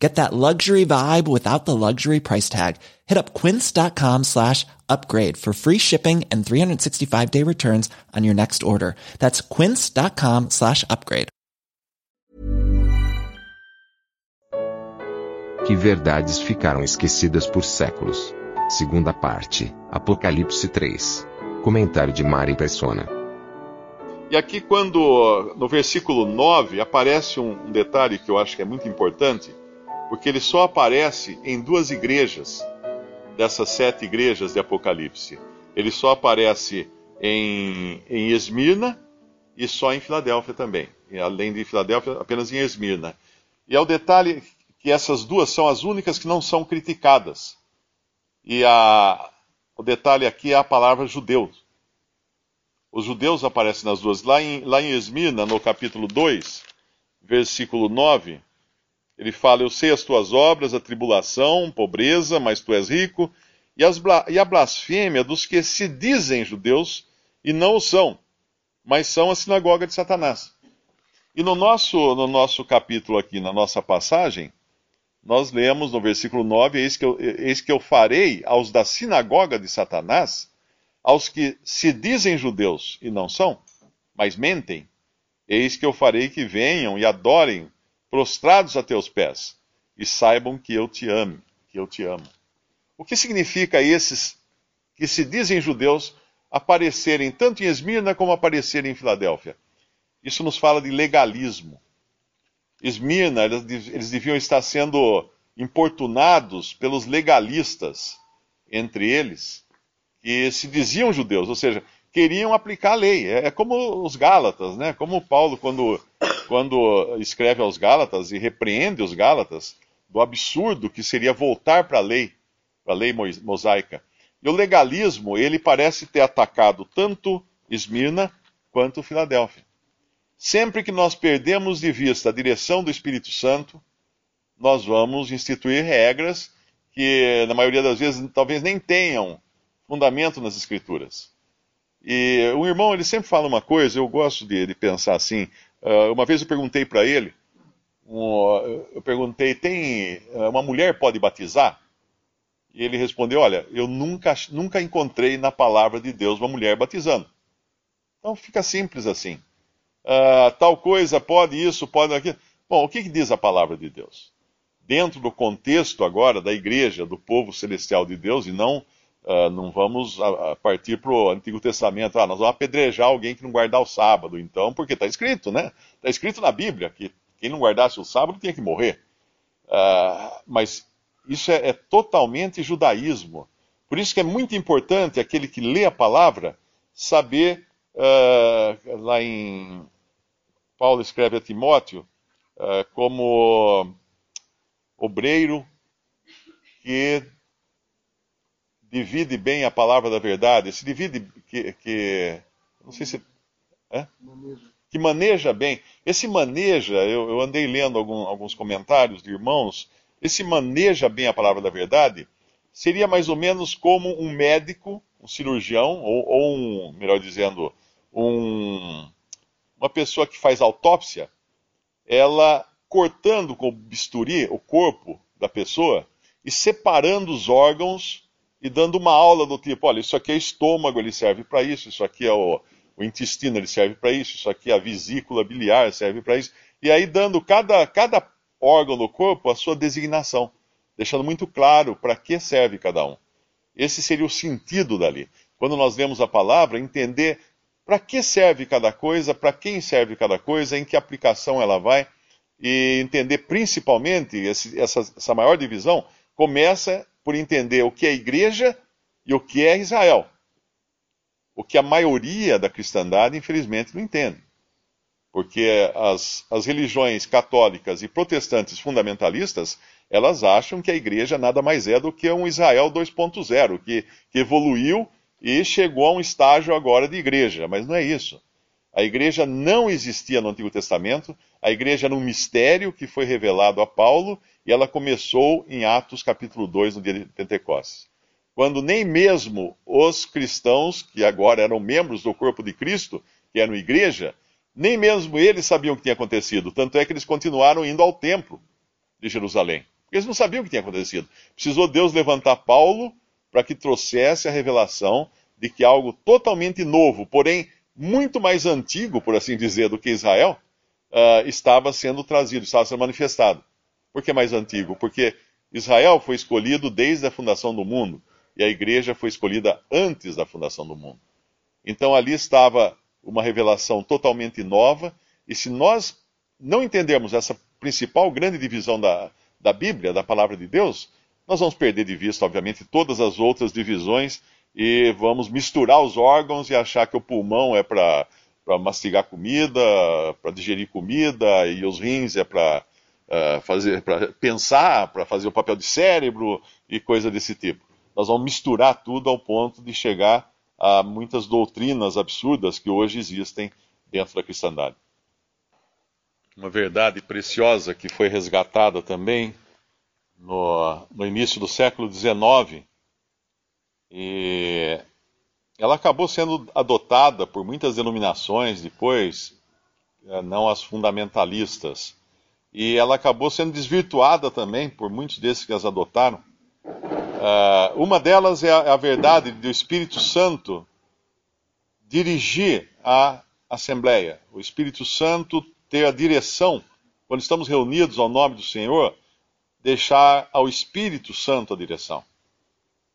Get that luxury vibe without the luxury price tag. Hit up quince.com slash upgrade for free shipping and 365 day returns on your next order. That's quince.com slash upgrade. Que verdades ficaram esquecidas por séculos. Segunda parte, Apocalipse 3. Comentário de Mari Persona. E aqui, quando no versículo 9 aparece um detalhe que eu acho que é muito importante, porque ele só aparece em duas igrejas dessas sete igrejas de Apocalipse. Ele só aparece em, em Esmirna e só em Filadélfia também. E além de Filadélfia, apenas em Esmirna. E é o detalhe que essas duas são as únicas que não são criticadas. E a, o detalhe aqui é a palavra judeu. Os judeus aparecem nas duas. Lá em, lá em Esmirna, no capítulo 2, versículo 9, ele fala: Eu sei as tuas obras, a tribulação, pobreza, mas tu és rico, e, as, e a blasfêmia dos que se dizem judeus e não o são, mas são a sinagoga de Satanás. E no nosso, no nosso capítulo aqui, na nossa passagem, nós lemos no versículo 9: eis que, eu, eis que eu farei aos da sinagoga de Satanás, aos que se dizem judeus e não são, mas mentem, eis que eu farei que venham e adorem prostrados a teus pés, e saibam que eu te amo, que eu te amo. O que significa esses que se dizem judeus aparecerem tanto em Esmirna como aparecerem em Filadélfia? Isso nos fala de legalismo. Esmirna, eles deviam estar sendo importunados pelos legalistas, entre eles, que se diziam judeus, ou seja, queriam aplicar a lei. É, é como os Gálatas, né? Como Paulo, quando quando escreve aos Gálatas e repreende os Gálatas do absurdo que seria voltar para a lei, para a lei mosaica. E o legalismo, ele parece ter atacado tanto Esmirna quanto Filadélfia. Sempre que nós perdemos de vista a direção do Espírito Santo, nós vamos instituir regras que, na maioria das vezes, talvez nem tenham fundamento nas Escrituras. E o irmão, ele sempre fala uma coisa, eu gosto de, de pensar assim, Uh, uma vez eu perguntei para ele, um, eu perguntei, tem ah, uma mulher pode batizar? E ele respondeu, olha, eu nunca, nunca encontrei na palavra de Deus uma mulher batizando. Então fica simples assim. Uh, tal coisa pode isso, pode aquilo. Bom, o que, que diz a palavra de Deus? Dentro do contexto agora da igreja, do povo celestial de Deus, e não Uh, não vamos uh, partir para o Antigo Testamento, ah, nós vamos apedrejar alguém que não guardar o sábado, então, porque está escrito, né? Está escrito na Bíblia que quem não guardasse o sábado tinha que morrer. Uh, mas isso é, é, totalmente judaísmo. Por isso que é muito importante aquele que lê a palavra saber, lá em. Paulo escreve a Timóteo, como obreiro que divide bem a palavra da verdade, se divide que, que não sei se é? que maneja bem. Esse maneja, eu, eu andei lendo algum, alguns comentários de irmãos. Esse maneja bem a palavra da verdade seria mais ou menos como um médico, um cirurgião ou, ou um, melhor dizendo, um, uma pessoa que faz autópsia, ela cortando com bisturi o corpo da pessoa e separando os órgãos e dando uma aula do tipo, olha, isso aqui é estômago, ele serve para isso, isso aqui é o, o intestino, ele serve para isso, isso aqui é a vesícula biliar, serve para isso. E aí dando cada, cada órgão do corpo a sua designação, deixando muito claro para que serve cada um. Esse seria o sentido dali. Quando nós lemos a palavra, entender para que serve cada coisa, para quem serve cada coisa, em que aplicação ela vai, e entender principalmente esse, essa, essa maior divisão começa por entender o que é igreja e o que é Israel. O que a maioria da cristandade, infelizmente, não entende. Porque as, as religiões católicas e protestantes fundamentalistas, elas acham que a igreja nada mais é do que um Israel 2.0, que, que evoluiu e chegou a um estágio agora de igreja. Mas não é isso. A igreja não existia no Antigo Testamento, a igreja era um mistério que foi revelado a Paulo e ela começou em Atos capítulo 2, no dia de Pentecostes. Quando nem mesmo os cristãos, que agora eram membros do corpo de Cristo, que eram igreja, nem mesmo eles sabiam o que tinha acontecido. Tanto é que eles continuaram indo ao templo de Jerusalém. Eles não sabiam o que tinha acontecido. Precisou Deus levantar Paulo para que trouxesse a revelação de que algo totalmente novo, porém muito mais antigo, por assim dizer, do que Israel, uh, estava sendo trazido, estava sendo manifestado. Por que mais antigo? Porque Israel foi escolhido desde a fundação do mundo e a igreja foi escolhida antes da fundação do mundo. Então ali estava uma revelação totalmente nova, e se nós não entendermos essa principal grande divisão da, da Bíblia, da palavra de Deus, nós vamos perder de vista, obviamente, todas as outras divisões e vamos misturar os órgãos e achar que o pulmão é para mastigar comida, para digerir comida, e os rins é para uh, fazer, para pensar, para fazer o papel de cérebro e coisa desse tipo. Nós vamos misturar tudo ao ponto de chegar a muitas doutrinas absurdas que hoje existem dentro da cristandade. Uma verdade preciosa que foi resgatada também no, no início do século XIX e ela acabou sendo adotada por muitas denominações depois, eh, não as fundamentalistas, e ela acabou sendo desvirtuada também por muitos desses que as adotaram. Uh, uma delas é a, é a, verdade do Espírito Santo dirigir a Assembleia, o Espírito Santo ter a direção, quando estamos reunidos ao nome do Senhor, deixar ao Espírito Santo a direção.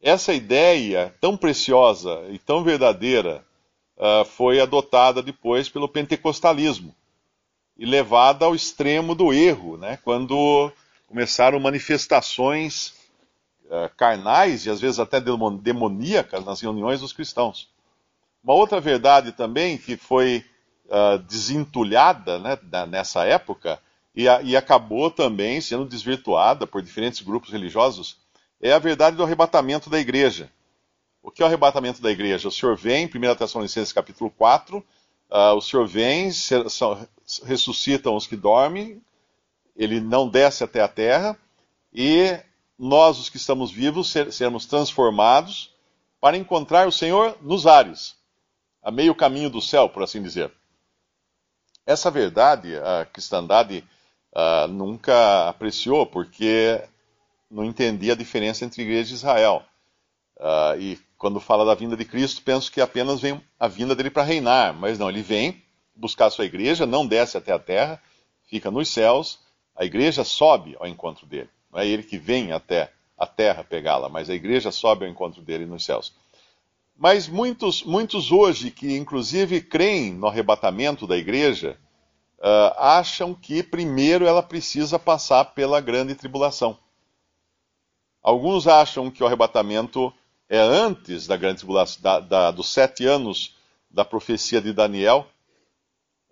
Essa ideia tão preciosa e tão verdadeira uh, foi adotada depois pelo pentecostalismo e levada ao extremo do erro, né, quando começaram manifestações uh, carnais e às vezes até demoníacas nas reuniões dos cristãos. Uma outra verdade também que foi uh, desentulhada né, nessa época e, a, e acabou também sendo desvirtuada por diferentes grupos religiosos é a verdade do arrebatamento da igreja. O que é o arrebatamento da igreja? O Senhor vem, 1 Tessalonicenses capítulo 4, uh, ah, o Senhor vem, ressuscitam os que dormem, ele não desce até a terra, e nós, os que estamos vivos, ser, sermos transformados para encontrar o Senhor nos ares, a meio caminho do céu, por assim dizer. Essa verdade a cristandade uh, nunca apreciou, porque não entendia a diferença entre igreja e Israel. Uh, e quando fala da vinda de Cristo, penso que apenas vem a vinda dele para reinar, mas não, ele vem buscar a sua igreja, não desce até a terra, fica nos céus, a igreja sobe ao encontro dele. Não é ele que vem até a terra pegá-la, mas a igreja sobe ao encontro dele nos céus. Mas muitos, muitos hoje, que inclusive creem no arrebatamento da igreja, uh, acham que primeiro ela precisa passar pela grande tribulação. Alguns acham que o arrebatamento é antes da grande tribulação, da, da, dos sete anos da profecia de Daniel,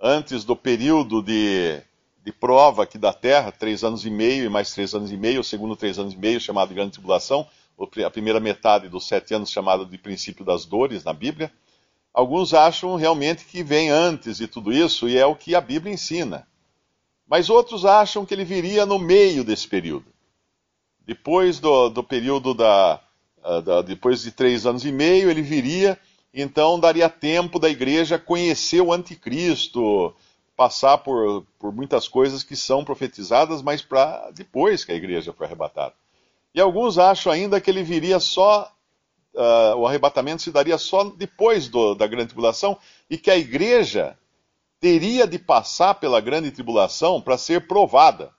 antes do período de, de prova aqui da terra, três anos e meio e mais três anos e meio, o segundo três anos e meio, chamado de grande tribulação, a primeira metade dos sete anos, chamado de princípio das dores na Bíblia. Alguns acham realmente que vem antes de tudo isso e é o que a Bíblia ensina. Mas outros acham que ele viria no meio desse período. Depois do, do período da, Depois de três anos e meio, ele viria, então daria tempo da igreja conhecer o anticristo, passar por, por muitas coisas que são profetizadas, mas para depois que a igreja foi arrebatada. E alguns acham ainda que ele viria só, uh, o arrebatamento se daria só depois do, da grande tribulação e que a igreja teria de passar pela grande tribulação para ser provada.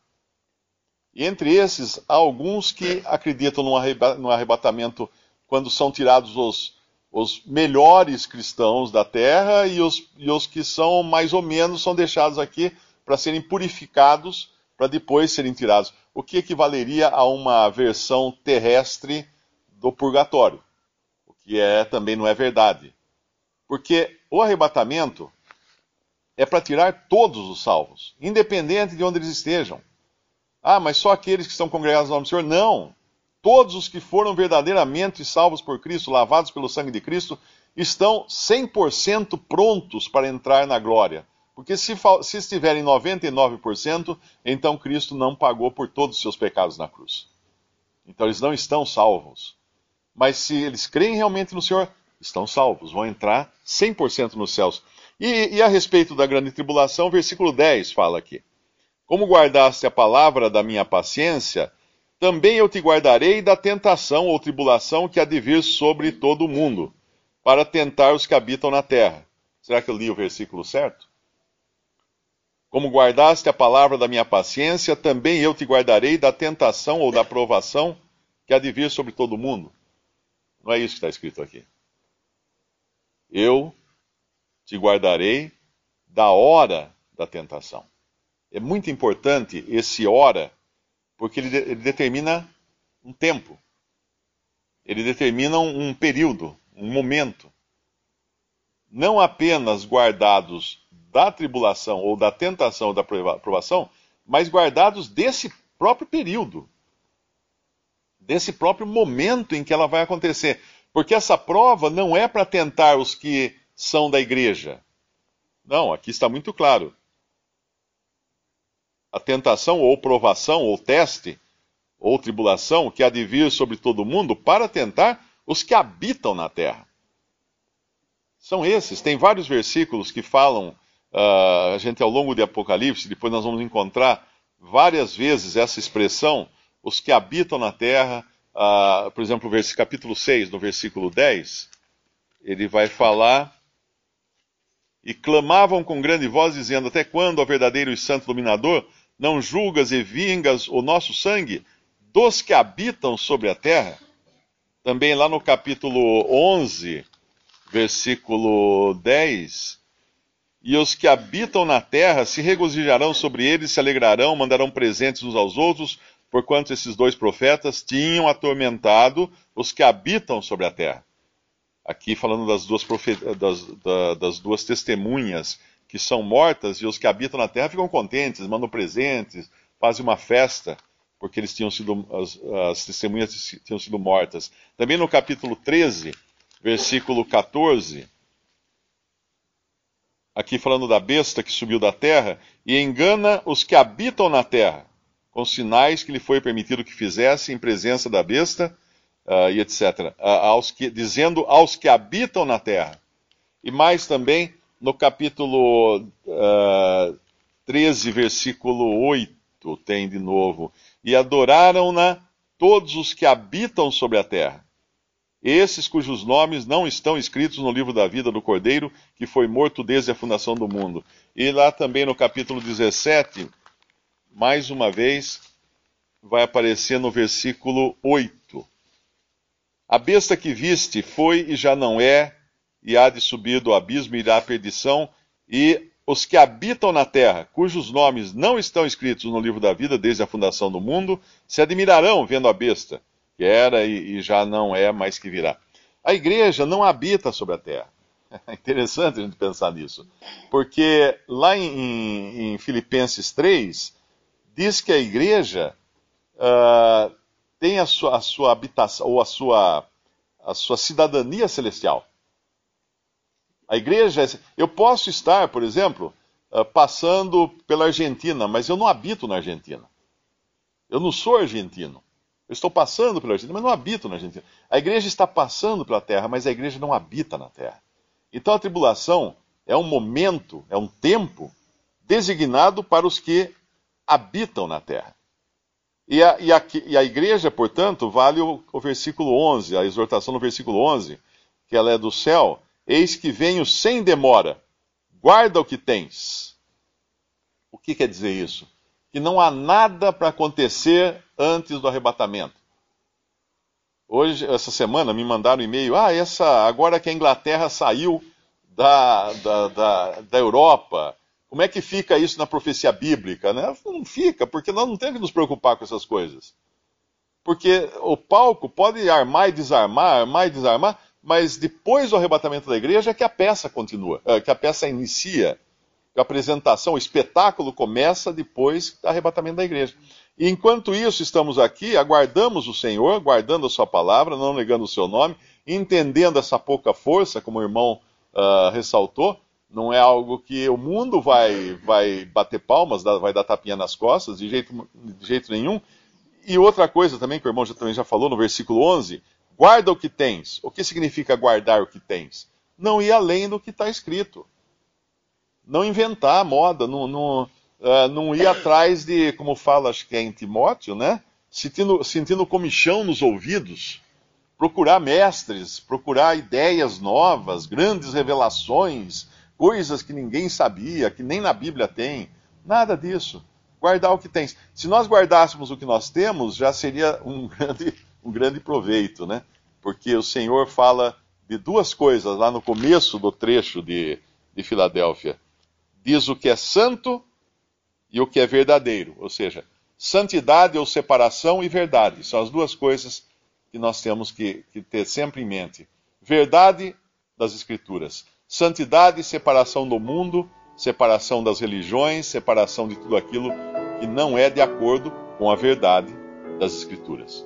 E entre esses, há alguns que acreditam no arrebatamento quando são tirados os, os melhores cristãos da terra e os, e os que são mais ou menos são deixados aqui para serem purificados para depois serem tirados. O que equivaleria a uma versão terrestre do purgatório. O que é também não é verdade. Porque o arrebatamento é para tirar todos os salvos, independente de onde eles estejam. Ah, mas só aqueles que estão congregados no nome do Senhor? Não. Todos os que foram verdadeiramente salvos por Cristo, lavados pelo sangue de Cristo, estão 100% prontos para entrar na glória. Porque se, se estiverem 99%, então Cristo não pagou por todos os seus pecados na cruz. Então eles não estão salvos. Mas se eles creem realmente no Senhor, estão salvos, vão entrar 100% nos céus. E, e, a respeito da grande tribulação, versículo 10 fala aqui: Como guardaste a palavra da minha paciência, também eu te guardarei da tentação ou tribulação que há de vir sobre todo o mundo, para tentar os que habitam na terra. Será que eu li o versículo certo? Como guardaste a palavra da minha paciência, também eu te guardarei da tentação ou da provação que há de vir sobre todo o mundo. Não é isso que está escrito aqui. Eu te guardarei da hora da tentação. É muito importante esse hora, porque ele, ele determina um tempo. Ele determina um, um período, um momento. Não apenas guardados da tribulação ou da tentação ou da provação, mas guardados desse próprio período, desse próprio momento em que ela vai acontecer. Porque essa prova não é para tentar os que são da igreja. Não, aqui está muito claro. A tentação ou provação ou teste ou tribulação que há de vir sobre todo mundo para tentar os que habitam na terra. São esses. Tem vários versículos que falam Uh, a gente, ao longo de Apocalipse, depois nós vamos encontrar várias vezes essa expressão, os que habitam na terra, uh, por exemplo, no capítulo 6, no versículo 10, ele vai falar. E clamavam com grande voz, dizendo: Até quando, ó verdadeiro e santo dominador, não julgas e vingas o nosso sangue dos que habitam sobre a terra? Também lá no capítulo 11, versículo 10, e os que habitam na terra se regozijarão sobre eles, se alegrarão, mandarão presentes uns aos outros, porquanto esses dois profetas tinham atormentado os que habitam sobre a terra. Aqui falando das duas, das, das duas testemunhas que são mortas e os que habitam na terra ficam contentes, mandam presentes, fazem uma festa, porque eles tinham sido, as, as testemunhas tinham sido mortas. Também no capítulo 13, versículo 14 aqui falando da besta que subiu da terra, e engana os que habitam na terra, com sinais que lhe foi permitido que fizesse em presença da besta, uh, e etc. Uh, aos que, dizendo aos que habitam na terra. E mais também no capítulo uh, 13, versículo 8, tem de novo. E adoraram-na todos os que habitam sobre a terra esses cujos nomes não estão escritos no livro da vida do Cordeiro, que foi morto desde a fundação do mundo. E lá também no capítulo 17, mais uma vez, vai aparecer no versículo 8. A besta que viste foi e já não é, e há de subir do abismo e à perdição, e os que habitam na terra, cujos nomes não estão escritos no livro da vida desde a fundação do mundo, se admirarão vendo a besta que era e, e já não é, mas que virá. A igreja não habita sobre a terra. É interessante a gente pensar nisso. Porque lá em, em Filipenses 3, diz que a igreja uh, tem a sua, a sua, habitação, ou a sua, a sua cidadania celestial. A igreja, eu posso estar, por exemplo, uh, passando pela Argentina, mas eu não habito na Argentina. Eu não sou argentino. Eu estou passando pela Argentina, mas não habito na Argentina. A igreja está passando pela terra, mas a igreja não habita na terra. Então a tribulação é um momento, é um tempo designado para os que habitam na terra. E a, e a, e a igreja, portanto, vale o, o, versículo 11, a exortação no versículo 11, que ela é do céu: Eis que venho sem demora, guarda o que tens. O que quer dizer isso? Que não há nada para acontecer antes do arrebatamento. Hoje, essa semana, me mandaram um e-mail. Ah, essa, agora que a Inglaterra saiu da, da, da, da Europa, como é que fica isso na profecia bíblica? Né? Não fica, porque nós não temos que nos preocupar com essas coisas. Porque o palco pode armar e desarmar, armar e desarmar, mas depois do arrebatamento da igreja é que a peça continua, é, que a peça inicia, que a apresentação, o espetáculo começa depois do arrebatamento da igreja. E enquanto isso, estamos aqui, aguardamos o Senhor, guardando a Sua palavra, não negando o seu nome, entendendo essa pouca força, como o irmão uh, ressaltou, não é algo que o mundo vai, vai bater palmas, vai dar tapinha nas costas, de jeito, de jeito nenhum. E outra coisa também, que o irmão já, também já falou no versículo 11, guarda o que tens. O que significa guardar o que tens? Não ir além do que está escrito. Não inventar moda, não, não, uh, não ir atrás de, como fala, acho que é em Timóteo, né? Sentindo, sentindo comichão nos ouvidos procurar mestres, procurar ideias novas, grandes revelações, coisas que ninguém sabia, que nem na Bíblia tem. Nada disso. Guardar o que tens. Se nós guardássemos o que nós temos, já seria um grande, um grande proveito, né? Porque o Senhor fala de duas coisas lá no começo do trecho de, de Filadélfia. Diz o que é santo e o que é verdadeiro. Ou seja, santidade ou separação e verdade. São as duas coisas que nós temos que, que ter sempre em mente. Verdade das Escrituras. Santidade e separação do mundo, separação das religiões, separação de tudo aquilo que não é de acordo com a verdade das Escrituras.